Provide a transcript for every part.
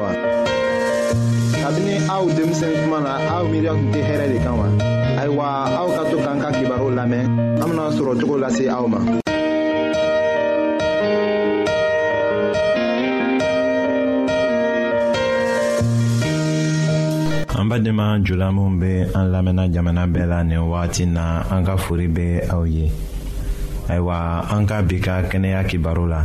wa. kabini aw denmisɛn kuma na aw miiriya tun tɛ hɛrɛ de kan wa. ayiwa aw ka to k'an ka kibaru lamɛn an bena sɔrɔ cogo lase aw ma. an badenma jula minw be an lamɛnna jamana bɛɛ la nin wagati na an ka fori be aw ye ayiwa an ka bi ka kɛnɛya kibaru la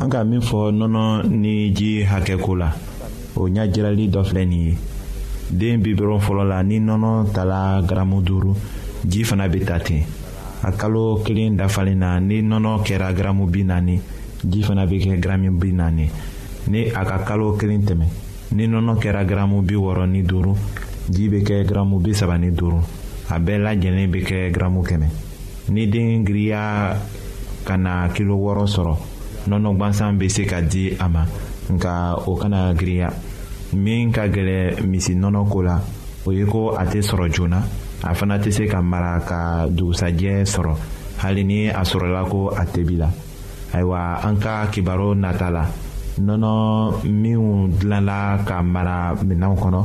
an ka min fɔ nɔnɔ ni ji hakɛ ko la o ɲajirali dɔ filɛ nin ye den bi dɔrɔn fɔlɔ la ni nɔnɔ tala garamu duuru ji fana bɛ ta ten a kalo kelen dafalen na ni nɔnɔ kɛra garamu bi naani ji fana bɛ kɛ garamu bi naani ni a ka kalo kelen tɛmɛ ni nɔnɔ kɛra garamu bi wɔɔrɔ ni duuru ji bɛ kɛ garamu bi saba ni duuru a bɛɛ lajɛlen bɛ kɛ garamu kɛmɛ ni den giriya ka na kilo wɔɔrɔ sɔrɔ nɔnɔ gwansan bɛ se ka di a ma nka o kana girinya min ka gɛlɛ misi nɔnɔ ko la o ye ko a tɛ sɔrɔ joona a fana tɛ se ka mara ka dugusajɛ sɔrɔ hali ni a sɔrɔla ko a tebi la ayiwa an ka kibaru nata la nɔnɔ minnu dilanla ka mara minɛnw kɔnɔ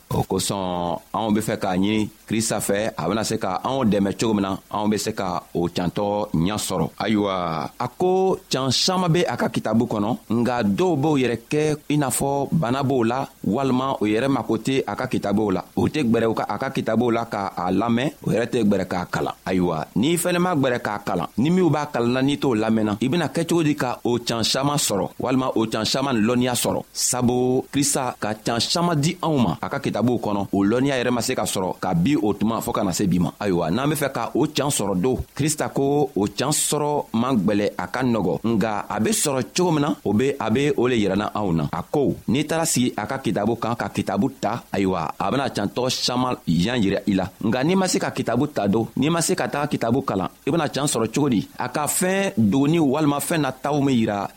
o kosɔn anw be fɛ k'a ɲini krista fɛ a bena se ka anw dɛmɛ cogo min na anw be se ka o cantɔ ɲa sɔrɔ ayiwa a ko can saman be a ka kitabu kɔnɔ nga dɔw b'o yɛrɛ kɛ i n'a fɔ bana b'o la walima o yɛrɛ mako tɛ a ka kitabuw la o tɛ gwɛrɛ ka a ka kitabuw la ka a lamɛn o yɛrɛ tɛ gwɛrɛ k'a kalan ayiwa n'i fɛnɛ ma gwɛrɛ k'a kalan ni minw b'a kalanna n'i t'o lamɛnna i bena kɛ cogo di ka o can saman sɔrɔ walima o can saman lɔnniya sɔrɔ sabu krista ka can saman di anw ma a ka kitabuw kɔnɔ o lɔnniya yɛrɛ ma se ka sɔrɔ ka bi o tuma fɔɔ ka na se bi ma ayiwa n'an be fɛ ka o can sɔrɔ don krista ko o can sɔrɔ man gwɛlɛ a ka nɔgɔ nga a be sɔrɔ cogo min na o be a be o le yirana anw na a ko n'i taara sigi a ka kitabu kan ka kitabu ta ayiwa a bena can tɔgɔ saman yan yira i la nka n'i ma se ka kitabu ta don n'i ma se ka taga kitabu kalan i bena can sɔrɔ cogo di a ka fɛɛn dogoni walima fɛɛn na taw min yira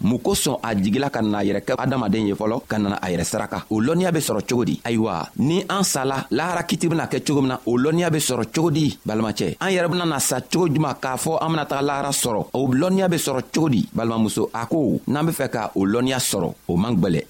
mun kosɔn a jigila ka na yɛrɛ kɛ adamaden ye fɔlɔ ka nana a yɛrɛ saraka o lɔnniya be sɔrɔ cogo di ayiwa ni an sala lahara kiti bena kɛ cogo min na o lɔnniya be sɔrɔ cogo di balimacɛ an yɛrɛ bena na sa cogo juman k'a fɔ an bena taga lahara sɔrɔ o lɔnniya be sɔrɔ cogo di balimamuso a ko n'an be fɛ ka o lɔnniya sɔrɔ o man gwɛlɛ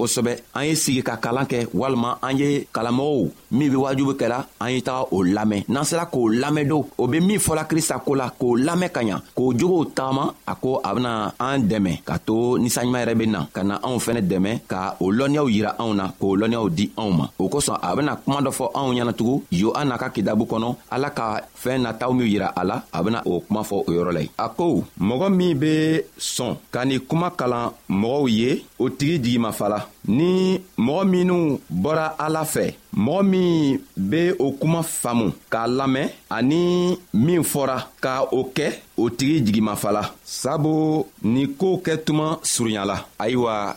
kosɛbɛ an ye sigi ka kalan kɛ walima an ye kalanmɔgɔw min be wajubu kɛra an ye taga o lamɛn n'an sera k'o lamɛn don o be min fɔla krista ko la k'o lamɛn ka ɲa k'o jogow tagama a ko a bena an dɛmɛ ka to ninsanɲuman yɛrɛ be na ka na anw fɛnɛ dɛmɛ ka o lɔnniyaw yira anw na k'o lɔnniyaw di anw ma o kosɔn a bena kuma dɔ fɔ anw ɲɛnatugun yohana ka kidabu kɔnɔ ala ka fɛɛn nataw min yira a la a bena o kuma fɔ o yɔrɔ la ye a ko mɔgɔ min be sɔn ka ni kuma kalan mɔgɔw ye o tigi jigimafala ni mɔgɔ minw bɔra ala fɛ mɔgɔ min be o kuma faamu k'a lamɛn ani min fɔra ka o kɛ o tigi jigimafala sabu ni koo kɛ tuma surunyala ayiwa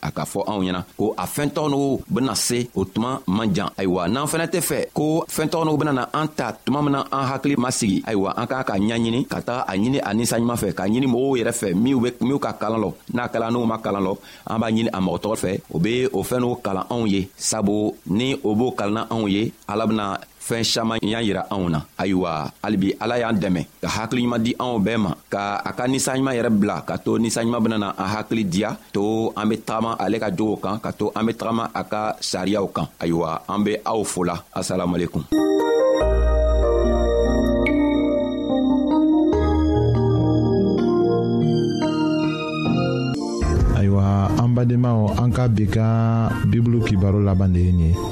a k'a fɔ anw ɲɛna ko a fɛntɔgɔniw bena se o tuma man jan ayiwa n'an fɛnɛ tɛ fɛ ko fɛntɔgɔniw benana an ta tuma min na an hakili ma sigi ayiwa an k'a ka ɲaɲini ka taga a ɲini a ninsanɲuman fɛ k'a ɲini mɔgɔw yɛrɛ fɛ minw be minw ka kalan lɔ n'a kɛla n'u ma kalan lɔ an b'a ɲini a mɔgɔ tɔgɔ fɛ o be o fɛn n'o kalan anw ye sabu ni o b'o kalanna anw ye ala bena fɛɛn saman y'a yira anw na ayiwa halibi ala y'an dɛmɛ ka hakiliɲuman di anw bɛɛ ma ka a ka ninsanɲuman yɛrɛ bila ka to ninsanɲuman benana an hakili diya to an be tagama ale ka jogow kan ka to an be tagama a ka sariyaw kan ayiwa an be aw fola asalamualekum ayiwa an badenmaw an ka bi ka bibulu kibaro laban de ye nin ye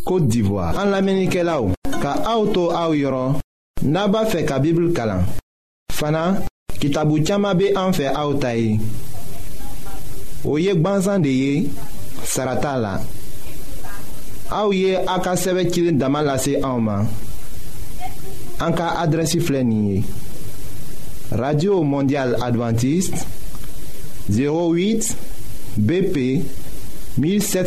Côte d'Ivoire. En l'Amérique là ka auto au yoron, naba fe ka Bible kalan. Fana, kitabu chama be an fe aotaye. Oye gbanzan de ye, sarata la. Aou ye a ka sɛbɛ cilen dama lase anw ma an ka adrɛsi filɛ nin ye radio mondial adventiste 08 bp 17